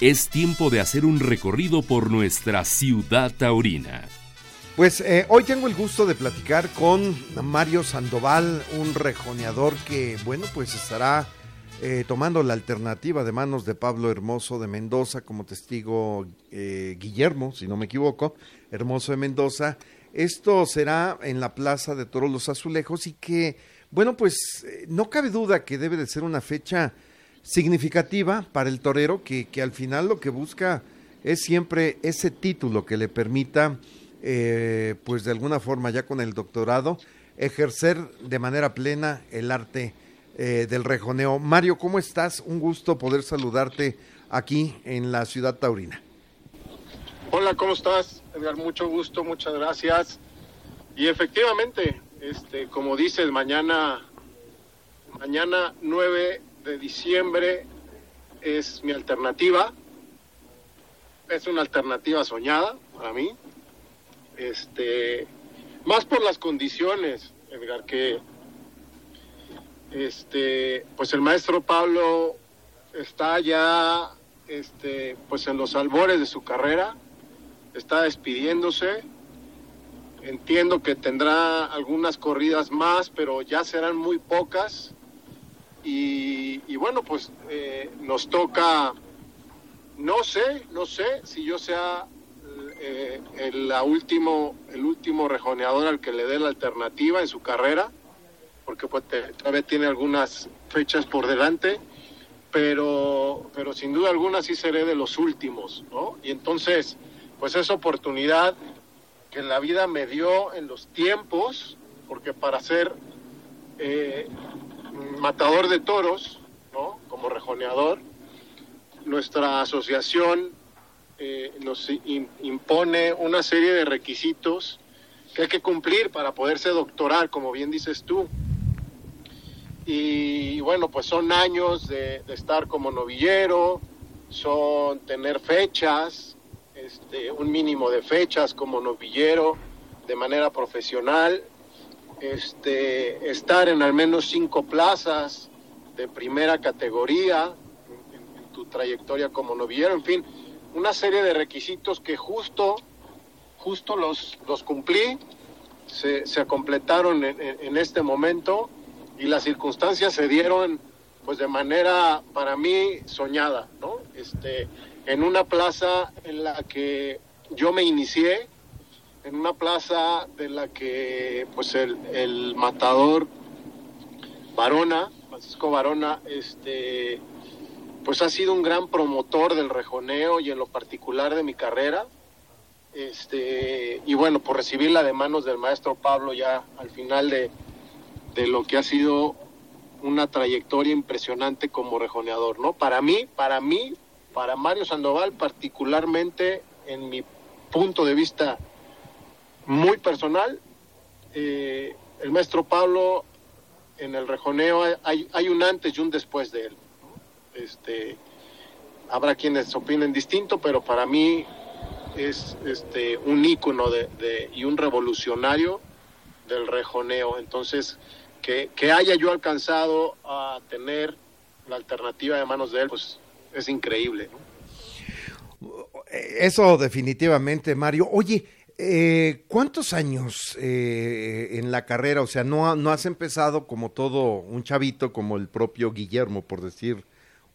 es tiempo de hacer un recorrido por nuestra ciudad taurina. Pues eh, hoy tengo el gusto de platicar con Mario Sandoval, un rejoneador que, bueno, pues estará eh, tomando la alternativa de manos de Pablo Hermoso de Mendoza como testigo eh, Guillermo, si no me equivoco, Hermoso de Mendoza. Esto será en la Plaza de Toros Los Azulejos y que, bueno, pues no cabe duda que debe de ser una fecha significativa para el torero que, que al final lo que busca es siempre ese título que le permita, eh, pues de alguna forma ya con el doctorado, ejercer de manera plena el arte eh, del rejoneo. Mario, ¿cómo estás? Un gusto poder saludarte aquí en la ciudad taurina. Hola, ¿cómo estás? Edgar, mucho gusto, muchas gracias. Y efectivamente, este, como dices, mañana, mañana 9 de diciembre es mi alternativa. Es una alternativa soñada para mí. Este, más por las condiciones, Edgar, que este, pues el maestro Pablo está ya este, pues en los albores de su carrera, está despidiéndose. Entiendo que tendrá algunas corridas más, pero ya serán muy pocas y, bueno, pues eh, nos toca, no sé, no sé si yo sea eh, el, la último, el último rejoneador al que le dé la alternativa en su carrera, porque pues, todavía tiene algunas fechas por delante, pero, pero sin duda alguna sí seré de los últimos, ¿no? Y entonces, pues esa oportunidad que la vida me dio en los tiempos, porque para ser eh, matador de toros, ¿no? como rejoneador, nuestra asociación eh, nos impone una serie de requisitos que hay que cumplir para poderse doctorar, como bien dices tú. Y bueno, pues son años de, estar como novillero, son tener fechas, este, un mínimo de fechas como novillero de manera profesional este, estar en al menos cinco plazas de primera categoría en, tu trayectoria como novillero, en fin, una serie de requisitos que justo, justo los, los cumplí, se, se completaron en, en, este momento y las circunstancias se dieron pues de manera para mí soñada, ¿no? Este, en una plaza en la que yo me inicié, en una plaza de la que pues el, matador Varona, Francisco Varona, este pues ha sido un gran promotor del rejoneo y en lo particular de mi carrera. Este, y bueno, por recibirla de manos del maestro Pablo ya al final de, de lo que ha sido una trayectoria impresionante como rejoneador, ¿no? Para mí, para mí, para Mario Sandoval particularmente en mi punto de vista muy personal. Eh, el maestro Pablo en el rejoneo hay, hay un antes y un después de él. Este, habrá quienes opinen distinto, pero para mí es este, un ícono de, y un revolucionario del rejoneo. Entonces, que, que, haya yo alcanzado a tener la alternativa de manos de él, pues es increíble. Eso definitivamente, Mario. Oye, eh, ¿Cuántos años eh, en la carrera? O sea, no, no has empezado como todo un chavito, como el propio Guillermo, por decir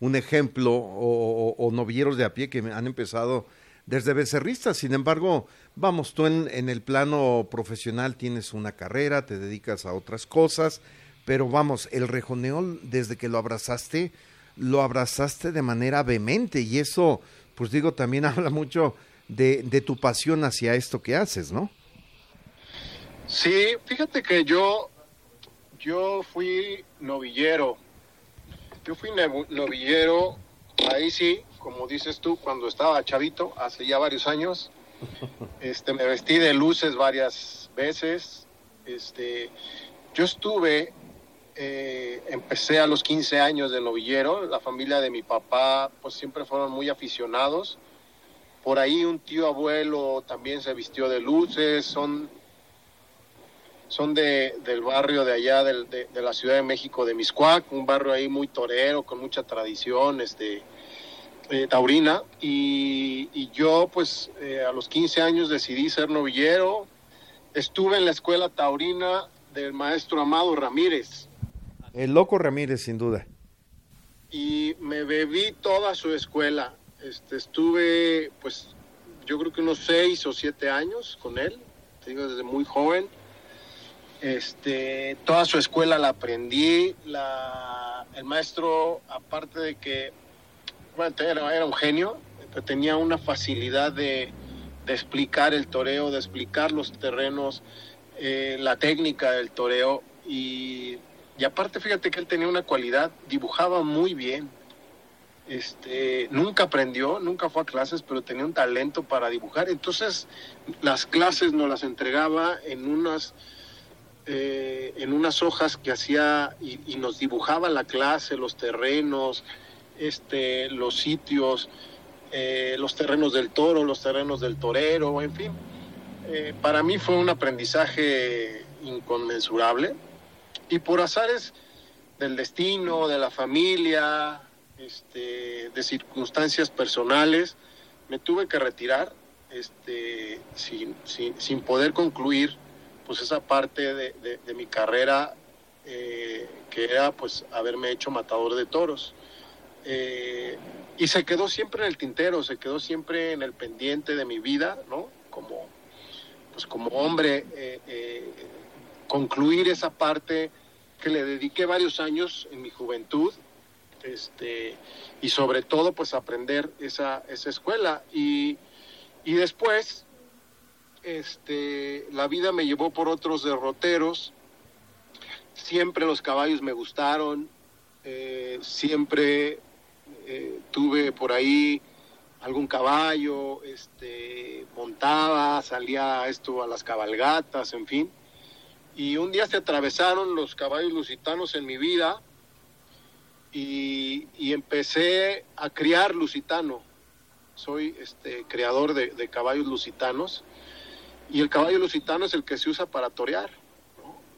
un ejemplo, o, novilleros de a pie que han empezado desde becerristas. Sin embargo, vamos, tú en, en, el plano profesional tienes una carrera, te dedicas a otras cosas, pero vamos, el rejoneo desde que lo abrazaste, lo abrazaste de manera vehemente y eso, pues digo, también habla mucho de, tu pasión hacia esto que haces, ¿no? Sí, fíjate que yo, yo fui novillero. Yo fui novillero, ahí sí, como dices tú, cuando estaba chavito, hace ya varios años. Este, me vestí de luces varias veces. Este, yo estuve, eh, empecé a los 15 años de novillero. La familia de mi papá, pues siempre fueron muy aficionados. Por ahí un tío abuelo también se vistió de luces, son, son de, del barrio de allá de, la Ciudad de México, de Miscuac, un barrio ahí muy torero, con mucha tradición, este, eh, taurina, y, yo pues a los 15 años decidí ser novillero. Estuve en la escuela taurina del maestro Amado Ramírez. El loco Ramírez, sin duda. Y me bebí toda su escuela. Este, estuve, pues, yo creo que unos seis o siete años con él, te digo, desde muy joven. Este, toda su escuela la aprendí. El maestro, aparte de que bueno, era, un genio, tenía una facilidad de, de, explicar el toreo, de explicar los terrenos, eh, la técnica del toreo. Y, y aparte, fíjate que él tenía una cualidad, dibujaba muy bien. Este, nunca aprendió, nunca fue a clases, pero tenía un talento para dibujar. Entonces, las clases nos las entregaba en unas eh, en unas hojas que hacía y, nos dibujaba la clase, los terrenos, este, los sitios, eh, los terrenos del toro, los terrenos del torero, en fin. Eh, para mí fue un aprendizaje inconmensurable y por azares del destino, de la familia, este, de circunstancias personales, me tuve que retirar este, sin, sin poder concluir pues esa parte de, de, mi carrera eh, que era pues haberme hecho matador de toros. Eh, y se quedó siempre en el tintero, se quedó siempre en el pendiente de mi vida, ¿no? Como, pues como hombre, eh, concluir esa parte que le dediqué varios años en mi juventud, este, y sobre todo pues aprender esa, esa escuela. Y, y después, este, la vida me llevó por otros derroteros. Siempre los caballos me gustaron, eh, siempre eh, tuve por ahí algún caballo, este, montaba, salía esto a las cabalgatas, en fin. Y un día se atravesaron los caballos lusitanos en mi vida y, empecé a criar lusitano. Soy este, creador de caballos lusitanos y el caballo lusitano es el que se usa para torear.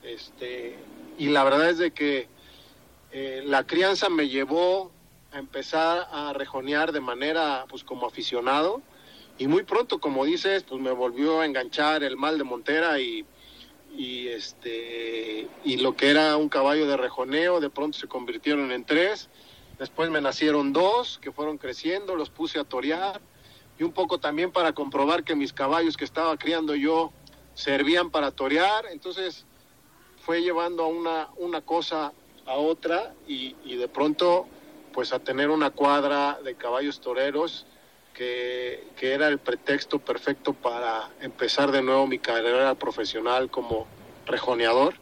Este, y la verdad es de que eh, la crianza me llevó a empezar a rejonear de manera pues como aficionado y muy pronto como dices pues me volvió a enganchar el mal de Montera y, y este y lo que era un caballo de rejoneo de pronto se convirtieron en tres después me nacieron dos que fueron creciendo los puse a torear y un poco también para comprobar que mis caballos que estaba criando yo servían para torear. Entonces fue llevando a una, una cosa a otra y, y, de pronto pues a tener una cuadra de caballos toreros que, era el pretexto perfecto para empezar de nuevo mi carrera profesional como rejoneador.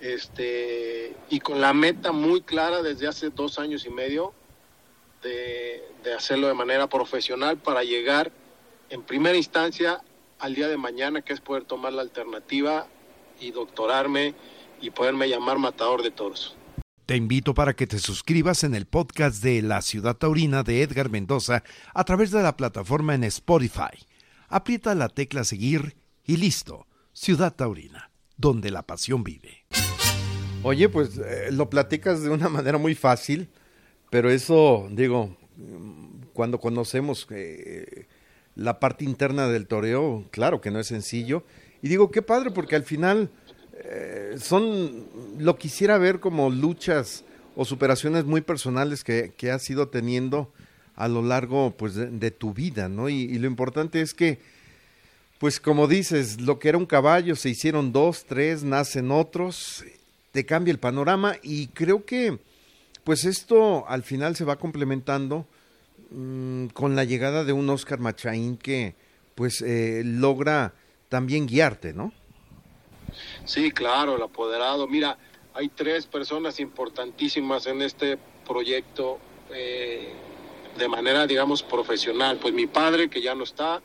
Este, y con la meta muy clara desde hace dos años y medio de, hacerlo de manera profesional para llegar en primera instancia al día de mañana, que es poder tomar la alternativa y doctorarme y poderme llamar matador de toros. Te invito para que te suscribas en el podcast de La Ciudad Taurina de Edgar Mendoza a través de la plataforma en Spotify. Aprieta la tecla seguir y listo. Ciudad Taurina, donde la pasión vive. Oye, pues eh, lo platicas de una manera muy fácil pero eso, digo, cuando conocemos eh, la parte interna del toreo, claro que no es sencillo. Y digo, qué padre, porque al final eh, son, lo quisiera ver como luchas o superaciones muy personales que, que has ido teniendo a lo largo pues, de, tu vida, ¿no? Y, lo importante es que, pues como dices, lo que era un caballo, se hicieron dos, tres, nacen otros, te cambia el panorama y creo que pues esto al final se va complementando mm, con la llegada de un Oscar Machaín que pues eh, logra también guiarte, ¿no? Sí, claro, el apoderado. Mira, hay tres personas importantísimas en este proyecto eh, de manera, digamos, profesional. Pues mi padre, que ya no está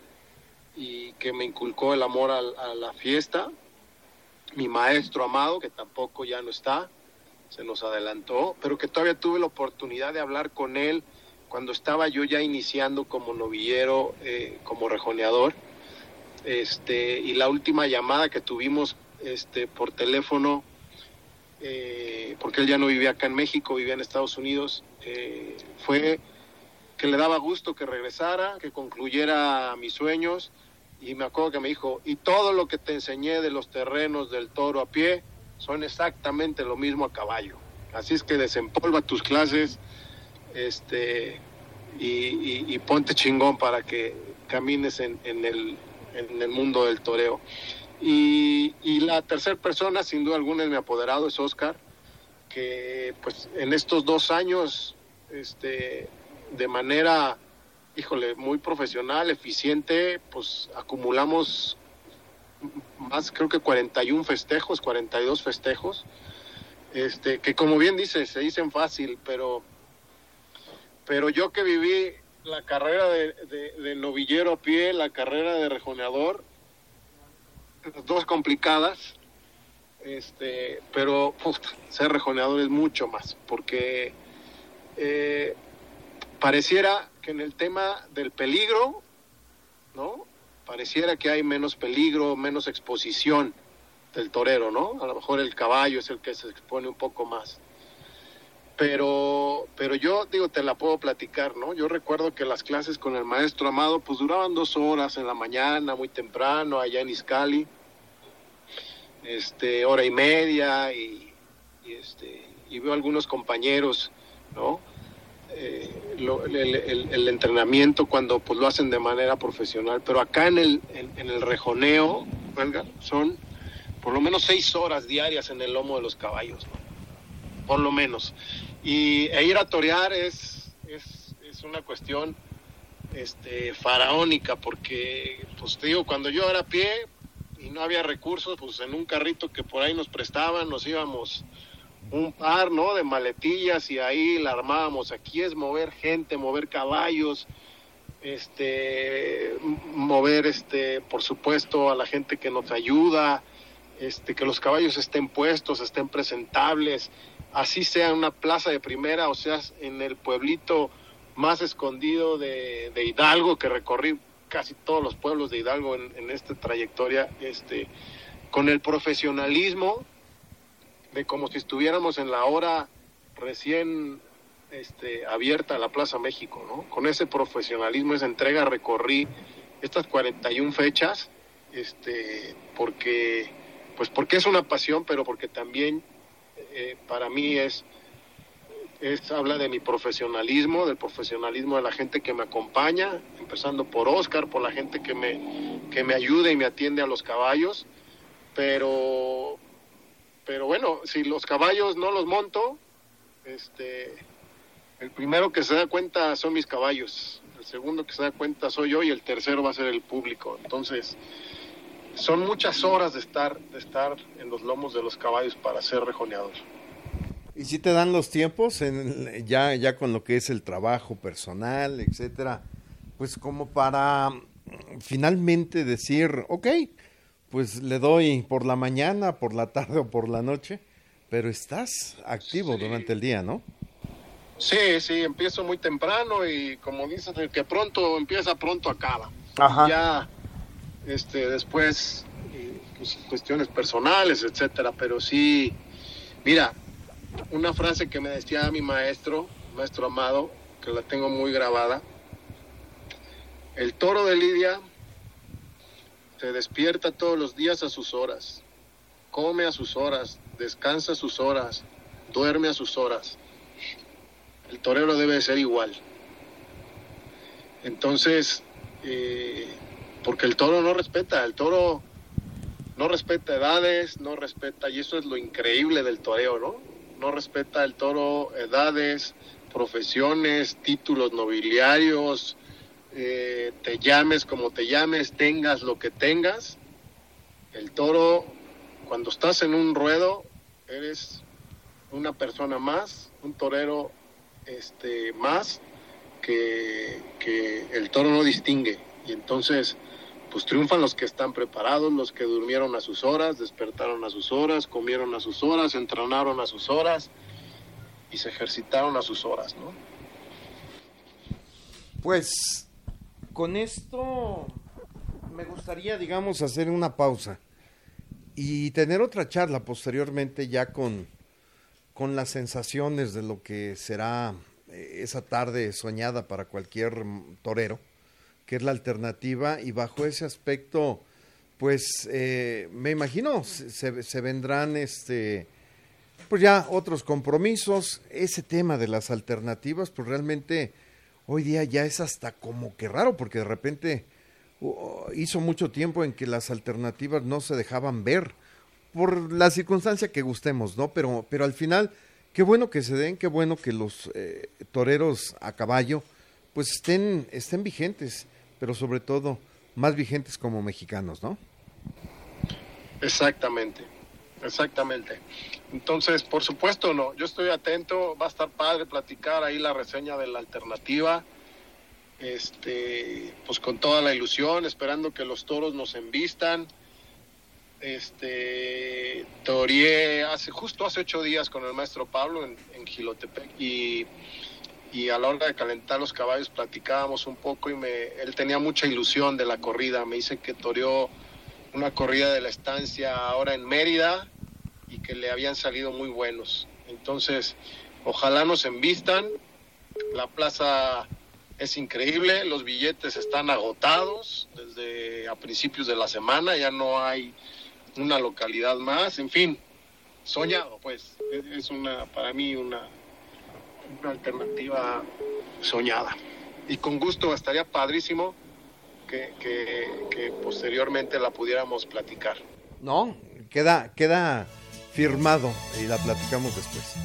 y que me inculcó el amor a la fiesta. Mi maestro amado, que tampoco ya no está se nos adelantó, pero que todavía tuve la oportunidad de hablar con él cuando estaba yo ya iniciando como novillero, eh, como rejoneador. Este, y la última llamada que tuvimos este, por teléfono, eh, porque él ya no vivía acá en México, vivía en Estados Unidos, eh, fue que le daba gusto que regresara, que concluyera mis sueños. Y me acuerdo que me dijo, y todo lo que te enseñé de los terrenos del toro a pie son exactamente lo mismo a caballo. Así es que desempolva tus clases este, y, ponte chingón para que camines en, el, en el mundo del toreo. Y, la tercera persona, sin duda alguna, es mi apoderado, es Oscar, que pues en estos dos años, este, de manera, híjole, muy profesional, eficiente, pues acumulamos más, creo que 41 festejos, 42 festejos, este, que como bien dice, se dicen fácil, pero, pero yo que viví la carrera de novillero a pie, la carrera de rejoneador, dos complicadas, este, pero ser rejoneador es mucho más, porque eh, pareciera que en el tema del peligro, ¿no? Pareciera que hay menos peligro, menos exposición del torero, ¿no? A lo mejor el caballo es el que se expone un poco más. Pero, pero yo digo, te la puedo platicar, ¿no? Yo recuerdo que las clases con el maestro Amado, pues duraban dos horas en la mañana, muy temprano, allá en Iscali este, hora y media y, este, y veo algunos compañeros, ¿no? Eh, el, entrenamiento cuando pues lo hacen de manera profesional, pero acá en el, en, el rejoneo, son por lo menos seis horas diarias en el lomo de los caballos, por lo menos. Y e ir a torear es, es, es una cuestión este, faraónica, porque, pues digo, cuando yo era pie, y no había recursos, pues en un carrito que por ahí nos prestaban, nos íbamos un par, ¿no? De maletillas y ahí la armábamos. Aquí es mover gente, mover caballos, este, mover, este, por supuesto, a la gente que nos ayuda, este, que los caballos estén puestos, estén presentables, así sea en una plaza de primera, o sea, en el pueblito más escondido de, de Hidalgo que recorrí casi todos los pueblos de Hidalgo en, esta trayectoria, este, con el profesionalismo de como si estuviéramos en la hora recién este, abierta la Plaza México, ¿no? Con ese profesionalismo, esa entrega, recorrí estas 41 fechas, este, porque, pues porque es una pasión, pero porque también eh, para mí es es, habla de mi profesionalismo, del profesionalismo de la gente que me acompaña, empezando por Oscar, por la gente que me, que me ayuda y me atiende a los caballos, pero, pero bueno, si los caballos no los monto, este, el primero que se da cuenta son mis caballos, el segundo que se da cuenta soy yo y el tercero va a ser el público. Entonces, son muchas horas de estar, de estar en los lomos de los caballos para ser rejoneador. ¿Y si te dan los tiempos en, ya, ya con lo que es el trabajo personal, etcétera? Pues como para mm, finalmente decir, ok, pues le doy por la mañana, por la tarde o por la noche, pero estás activo durante el día, ¿no? Sí, sí, empiezo muy temprano y como dices, el que pronto empieza, pronto acaba. Ajá. Ya, este, después, pues, cuestiones personales, etcétera, pero sí, mira, una frase que me decía mi maestro, maestro amado, que la tengo muy grabada. El toro de Lidia se despierta todos los días a sus horas, come a sus horas, descansa a sus horas, duerme a sus horas. El torero debe ser igual. Entonces, eh, porque el toro no respeta, el toro no respeta edades, no respeta, y eso es lo increíble del toreo, ¿no? No respeta el toro edades, profesiones, títulos nobiliarios, eh, te llames como te llames, tengas lo que tengas. El toro, cuando estás en un ruedo, eres una persona más, un torero este, más, que, que el toro no distingue. Y entonces pues triunfan los que están preparados, los que durmieron a sus horas, despertaron a sus horas, comieron a sus horas, entrenaron a sus horas y se ejercitaron a sus horas, ¿no? Pues con esto me gustaría, digamos, hacer una pausa y tener otra charla posteriormente ya con, con las sensaciones de lo que será esa tarde soñada para cualquier torero, que es la alternativa y bajo ese aspecto, pues eh, me imagino se, vendrán este pues ya otros compromisos, ese tema de las alternativas, pues realmente hoy día ya es hasta como que raro, porque de repente hizo mucho tiempo en que las alternativas no se dejaban ver por la circunstancia que gustemos, ¿no? Pero, pero al final, qué bueno que se den, qué bueno que los eh, toreros a caballo pues estén, estén vigentes, pero sobre todo más vigentes como mexicanos, ¿no? Exactamente, exactamente. Entonces, por supuesto, no, yo estoy atento, va a estar padre platicar ahí la reseña de la alternativa, este, pues con toda la ilusión, esperando que los toros nos envistan. Este, toreé hace, justo hace ocho días con el maestro Pablo en, en Gilotepec y, y a la hora de calentar los caballos platicábamos un poco y me, él tenía mucha ilusión de la corrida, me dice que toreó una corrida de la estancia ahora en Mérida y que le habían salido muy buenos. Entonces, ojalá nos envistan. La plaza es increíble, los billetes están agotados desde a principios de la semana, ya no hay una localidad más, en fin, soñado, pues, es una, para mí una, una alternativa soñada. Y con gusto estaría padrísimo que, que, que posteriormente la pudiéramos platicar. No, queda, queda firmado y la platicamos después.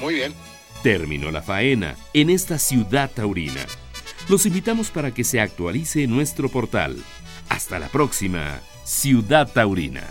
Muy bien. Terminó la faena en esta ciudad taurina. Los invitamos para que se actualice nuestro portal. Hasta la próxima, Ciudad Taurina.